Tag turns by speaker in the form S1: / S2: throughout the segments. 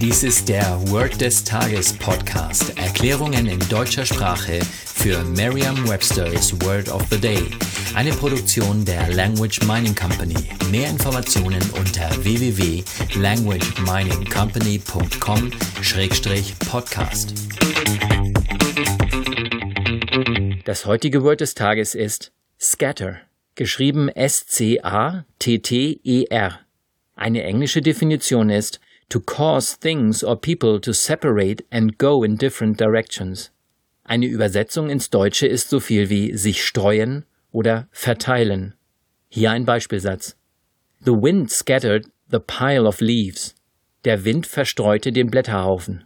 S1: Dies ist der Word des Tages Podcast. Erklärungen in deutscher Sprache für Merriam-Webster's Word of the Day. Eine Produktion der Language Mining Company. Mehr Informationen unter www.languageminingcompany.com-podcast. Das heutige Wort des Tages ist Scatter, geschrieben S-C-A-T-T-E-R. Eine englische Definition ist to cause things or people to separate and go in different directions. Eine Übersetzung ins Deutsche ist so viel wie sich streuen oder verteilen. Hier ein Beispielsatz. The wind scattered the pile of leaves. Der Wind verstreute den Blätterhaufen.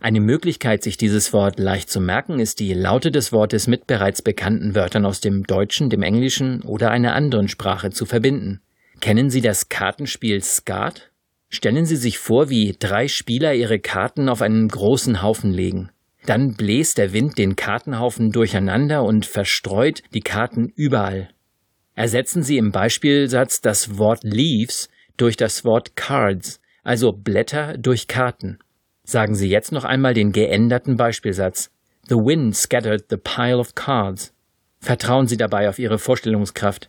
S1: Eine Möglichkeit, sich dieses Wort leicht zu merken, ist die Laute des Wortes mit bereits bekannten Wörtern aus dem Deutschen, dem Englischen oder einer anderen Sprache zu verbinden. Kennen Sie das Kartenspiel Skat? Stellen Sie sich vor, wie drei Spieler ihre Karten auf einen großen Haufen legen. Dann bläst der Wind den Kartenhaufen durcheinander und verstreut die Karten überall. Ersetzen Sie im Beispielsatz das Wort Leaves durch das Wort Cards, also Blätter durch Karten. Sagen Sie jetzt noch einmal den geänderten Beispielsatz. The wind scattered the pile of cards. Vertrauen Sie dabei auf Ihre Vorstellungskraft.